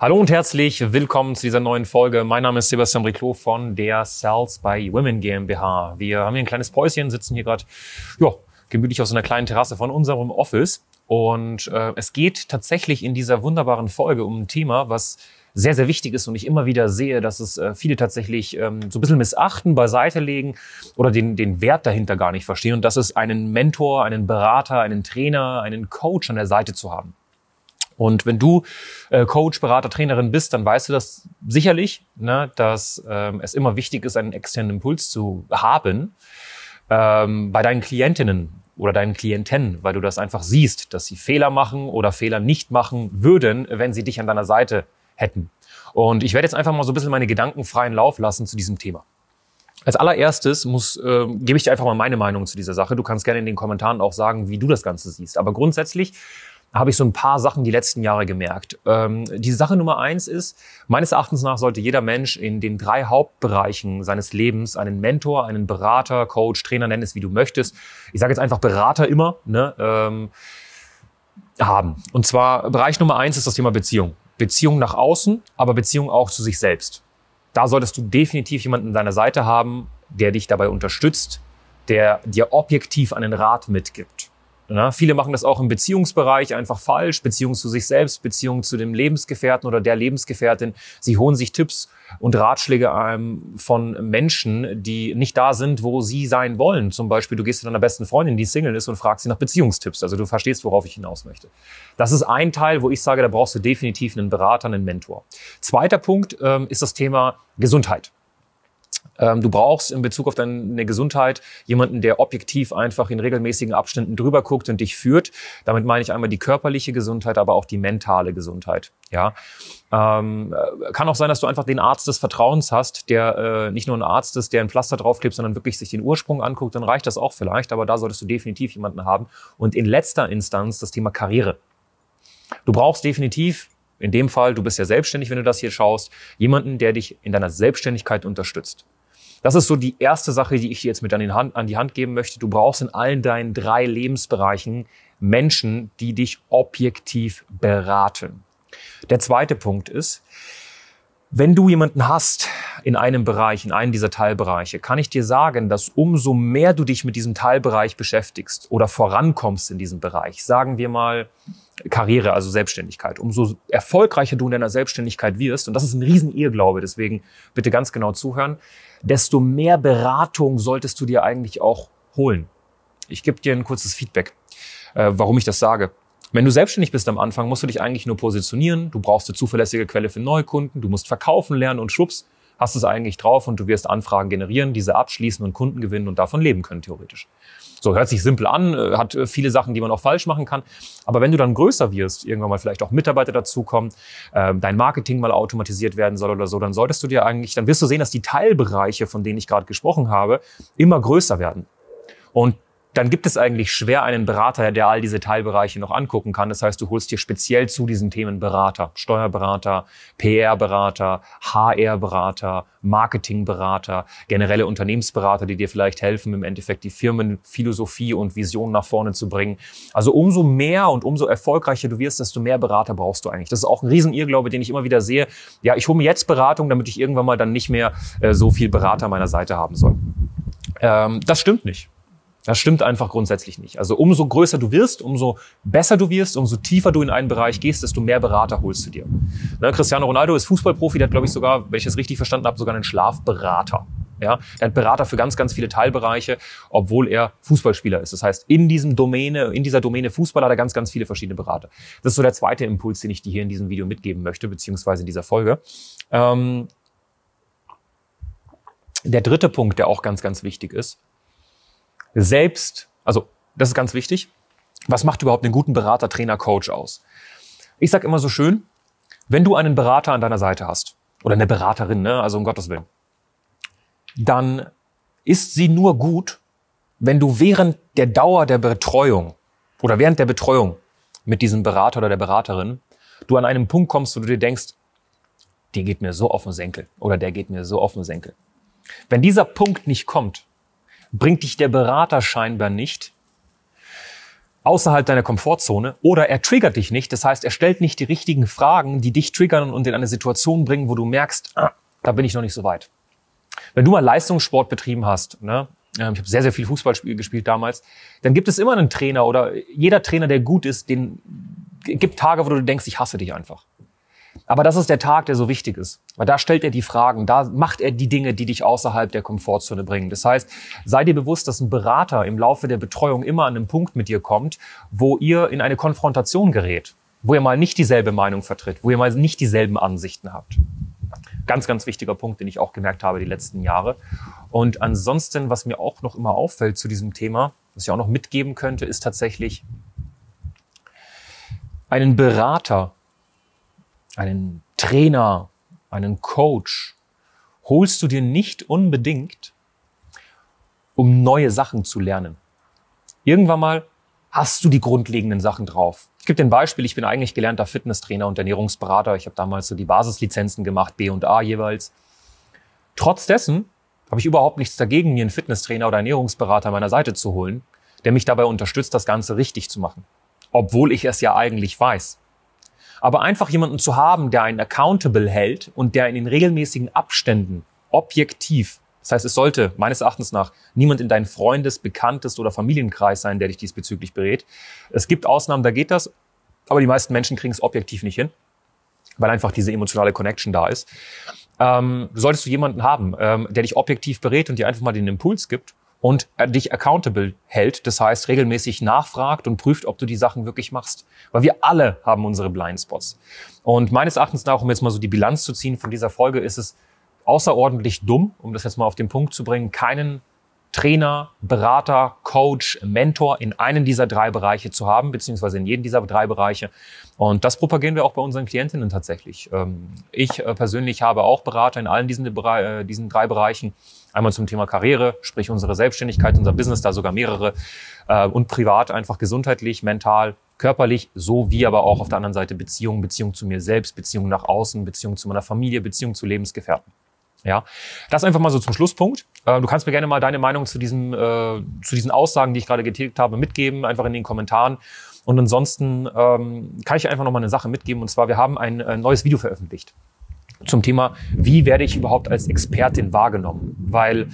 Hallo und herzlich willkommen zu dieser neuen Folge. Mein Name ist Sebastian Briclot von der Sales by Women GmbH. Wir haben hier ein kleines Päuschen, sitzen hier gerade ja, gemütlich auf so einer kleinen Terrasse von unserem Office. Und äh, es geht tatsächlich in dieser wunderbaren Folge um ein Thema, was sehr, sehr wichtig ist und ich immer wieder sehe, dass es äh, viele tatsächlich ähm, so ein bisschen missachten, beiseite legen oder den, den Wert dahinter gar nicht verstehen. Und das ist einen Mentor, einen Berater, einen Trainer, einen Coach an der Seite zu haben. Und wenn du äh, Coach, Berater, Trainerin bist, dann weißt du das sicherlich, ne, dass ähm, es immer wichtig ist, einen externen Impuls zu haben ähm, bei deinen Klientinnen oder deinen Klienten, weil du das einfach siehst, dass sie Fehler machen oder Fehler nicht machen würden, wenn sie dich an deiner Seite hätten. Und ich werde jetzt einfach mal so ein bisschen meine Gedanken freien Lauf lassen zu diesem Thema. Als allererstes muss, äh, gebe ich dir einfach mal meine Meinung zu dieser Sache. Du kannst gerne in den Kommentaren auch sagen, wie du das Ganze siehst. Aber grundsätzlich habe ich so ein paar Sachen die letzten Jahre gemerkt. Ähm, die Sache Nummer eins ist, meines Erachtens nach sollte jeder Mensch in den drei Hauptbereichen seines Lebens einen Mentor, einen Berater, Coach, Trainer, nenn es wie du möchtest. Ich sage jetzt einfach Berater immer, ne, ähm, haben. Und zwar Bereich Nummer eins ist das Thema Beziehung. Beziehung nach außen, aber Beziehung auch zu sich selbst. Da solltest du definitiv jemanden an deiner Seite haben, der dich dabei unterstützt, der dir objektiv einen Rat mitgibt. Na, viele machen das auch im Beziehungsbereich einfach falsch, Beziehung zu sich selbst, Beziehung zu dem Lebensgefährten oder der Lebensgefährtin. Sie holen sich Tipps und Ratschläge ähm, von Menschen, die nicht da sind, wo sie sein wollen. Zum Beispiel, du gehst zu deiner besten Freundin, die Single ist und fragst sie nach Beziehungstipps. Also du verstehst, worauf ich hinaus möchte. Das ist ein Teil, wo ich sage, da brauchst du definitiv einen Berater, einen Mentor. Zweiter Punkt ähm, ist das Thema Gesundheit. Ähm, du brauchst in Bezug auf deine Gesundheit jemanden, der objektiv einfach in regelmäßigen Abständen drüber guckt und dich führt. Damit meine ich einmal die körperliche Gesundheit, aber auch die mentale Gesundheit. Ja, ähm, äh, kann auch sein, dass du einfach den Arzt des Vertrauens hast, der äh, nicht nur ein Arzt ist, der ein Pflaster draufklebt, sondern wirklich sich den Ursprung anguckt. Dann reicht das auch vielleicht, aber da solltest du definitiv jemanden haben. Und in letzter Instanz das Thema Karriere. Du brauchst definitiv in dem Fall, du bist ja selbstständig, wenn du das hier schaust, jemanden, der dich in deiner Selbstständigkeit unterstützt. Das ist so die erste Sache, die ich dir jetzt mit an die, Hand, an die Hand geben möchte. Du brauchst in allen deinen drei Lebensbereichen Menschen, die dich objektiv beraten. Der zweite Punkt ist, wenn du jemanden hast in einem Bereich, in einem dieser Teilbereiche, kann ich dir sagen, dass umso mehr du dich mit diesem Teilbereich beschäftigst oder vorankommst in diesem Bereich, sagen wir mal Karriere, also Selbstständigkeit, umso erfolgreicher du in deiner Selbstständigkeit wirst, und das ist ein riesen Irrglaube, deswegen bitte ganz genau zuhören, desto mehr Beratung solltest du dir eigentlich auch holen. Ich gebe dir ein kurzes Feedback, äh, warum ich das sage. Wenn du selbstständig bist am Anfang, musst du dich eigentlich nur positionieren. Du brauchst eine zuverlässige Quelle für Neukunden. Du musst verkaufen lernen und schwupps, hast es eigentlich drauf und du wirst Anfragen generieren, diese abschließen und Kunden gewinnen und davon leben können, theoretisch. So, hört sich simpel an, äh, hat äh, viele Sachen, die man auch falsch machen kann. Aber wenn du dann größer wirst, irgendwann mal vielleicht auch Mitarbeiter dazukommen, äh, dein Marketing mal automatisiert werden soll oder so, dann solltest du dir eigentlich, dann wirst du sehen, dass die Teilbereiche, von denen ich gerade gesprochen habe, immer größer werden. Und dann gibt es eigentlich schwer einen Berater, der all diese Teilbereiche noch angucken kann. Das heißt, du holst dir speziell zu diesen Themen Berater, Steuerberater, PR-Berater, HR-Berater, Marketing-Berater, generelle Unternehmensberater, die dir vielleicht helfen, im Endeffekt die Firmenphilosophie und Vision nach vorne zu bringen. Also umso mehr und umso erfolgreicher du wirst, desto mehr Berater brauchst du eigentlich. Das ist auch ein Riesenirrglaube, den ich immer wieder sehe. Ja, ich hole mir jetzt Beratung, damit ich irgendwann mal dann nicht mehr äh, so viel Berater an meiner Seite haben soll. Ähm, das stimmt nicht. Das stimmt einfach grundsätzlich nicht. Also umso größer du wirst, umso besser du wirst, umso tiefer du in einen Bereich gehst, desto mehr Berater holst du dir. Ne, Cristiano Ronaldo ist Fußballprofi, der hat, glaube ich, sogar, wenn ich das richtig verstanden habe, sogar einen Schlafberater. Ja, er hat Berater für ganz, ganz viele Teilbereiche, obwohl er Fußballspieler ist. Das heißt, in diesem Domäne, in dieser Domäne Fußball hat er ganz, ganz viele verschiedene Berater. Das ist so der zweite Impuls, den ich dir hier in diesem Video mitgeben möchte, beziehungsweise in dieser Folge. Ähm, der dritte Punkt, der auch ganz, ganz wichtig ist, selbst, also das ist ganz wichtig, was macht überhaupt einen guten Berater, Trainer, Coach aus? Ich sage immer so schön, wenn du einen Berater an deiner Seite hast oder eine Beraterin, ne, also um Gottes Willen, dann ist sie nur gut, wenn du während der Dauer der Betreuung oder während der Betreuung mit diesem Berater oder der Beraterin du an einem Punkt kommst, wo du dir denkst, die geht mir so auf den Senkel oder der geht mir so auf den Senkel. Wenn dieser Punkt nicht kommt, bringt dich der Berater scheinbar nicht außerhalb deiner Komfortzone oder er triggert dich nicht. Das heißt, er stellt nicht die richtigen Fragen, die dich triggern und in eine Situation bringen, wo du merkst, ah, da bin ich noch nicht so weit. Wenn du mal Leistungssport betrieben hast, ne, ähm, ich habe sehr, sehr viel Fußball gespielt damals, dann gibt es immer einen Trainer oder jeder Trainer, der gut ist, den gibt Tage, wo du denkst, ich hasse dich einfach. Aber das ist der Tag, der so wichtig ist. Weil da stellt er die Fragen, da macht er die Dinge, die dich außerhalb der Komfortzone bringen. Das heißt, sei dir bewusst, dass ein Berater im Laufe der Betreuung immer an einen Punkt mit dir kommt, wo ihr in eine Konfrontation gerät, wo ihr mal nicht dieselbe Meinung vertritt, wo ihr mal nicht dieselben Ansichten habt. Ganz, ganz wichtiger Punkt, den ich auch gemerkt habe die letzten Jahre. Und ansonsten, was mir auch noch immer auffällt zu diesem Thema, was ich auch noch mitgeben könnte, ist tatsächlich einen Berater, einen Trainer, einen Coach holst du dir nicht unbedingt, um neue Sachen zu lernen. Irgendwann mal hast du die grundlegenden Sachen drauf. Ich gebe dir ein Beispiel. Ich bin eigentlich gelernter Fitnesstrainer und Ernährungsberater. Ich habe damals so die Basislizenzen gemacht, B und A jeweils. Trotz dessen habe ich überhaupt nichts dagegen, mir einen Fitnesstrainer oder Ernährungsberater an meiner Seite zu holen, der mich dabei unterstützt, das Ganze richtig zu machen. Obwohl ich es ja eigentlich weiß. Aber einfach jemanden zu haben, der einen accountable hält und der in den regelmäßigen Abständen objektiv das heißt, es sollte meines Erachtens nach niemand in deinem Freundes-, Bekanntes- oder Familienkreis sein, der dich diesbezüglich berät. Es gibt Ausnahmen, da geht das, aber die meisten Menschen kriegen es objektiv nicht hin, weil einfach diese emotionale Connection da ist. Ähm, solltest du jemanden haben, ähm, der dich objektiv berät und dir einfach mal den Impuls gibt und dich accountable hält, das heißt regelmäßig nachfragt und prüft, ob du die Sachen wirklich machst. Weil wir alle haben unsere Blindspots. Und meines Erachtens nach, um jetzt mal so die Bilanz zu ziehen von dieser Folge, ist es außerordentlich dumm, um das jetzt mal auf den Punkt zu bringen, keinen Trainer, Berater, Coach, Mentor in einen dieser drei Bereiche zu haben, beziehungsweise in jedem dieser drei Bereiche. Und das propagieren wir auch bei unseren Klientinnen tatsächlich. Ähm, ich äh, persönlich habe auch Berater in allen diesen, äh, diesen drei Bereichen. Einmal zum Thema Karriere, sprich unsere Selbstständigkeit, unser Business, da sogar mehrere. Äh, und privat einfach gesundheitlich, mental, körperlich, so wie aber auch auf der anderen Seite Beziehung, Beziehung zu mir selbst, Beziehung nach außen, Beziehung zu meiner Familie, Beziehung zu Lebensgefährten. Ja, das einfach mal so zum Schlusspunkt. Äh, du kannst mir gerne mal deine Meinung zu diesem, äh, zu diesen Aussagen, die ich gerade getätigt habe, mitgeben, einfach in den Kommentaren. Und ansonsten ähm, kann ich einfach noch mal eine Sache mitgeben. Und zwar, wir haben ein äh, neues Video veröffentlicht zum Thema, wie werde ich überhaupt als Expertin wahrgenommen? Weil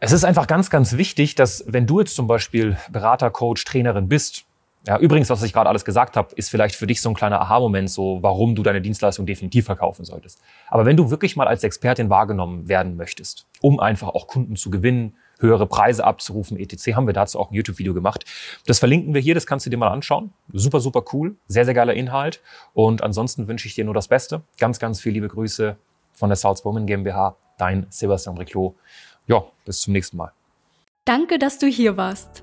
es ist einfach ganz, ganz wichtig, dass wenn du jetzt zum Beispiel Berater, Coach, Trainerin bist ja, übrigens, was ich gerade alles gesagt habe, ist vielleicht für dich so ein kleiner Aha-Moment, so warum du deine Dienstleistung definitiv verkaufen solltest. Aber wenn du wirklich mal als Expertin wahrgenommen werden möchtest, um einfach auch Kunden zu gewinnen, höhere Preise abzurufen, etc., haben wir dazu auch ein YouTube-Video gemacht. Das verlinken wir hier, das kannst du dir mal anschauen. Super, super cool, sehr, sehr geiler Inhalt. Und ansonsten wünsche ich dir nur das Beste. Ganz, ganz viele liebe Grüße von der Salzburgen GmbH. Dein Sebastian Riclot. Ja, bis zum nächsten Mal. Danke, dass du hier warst.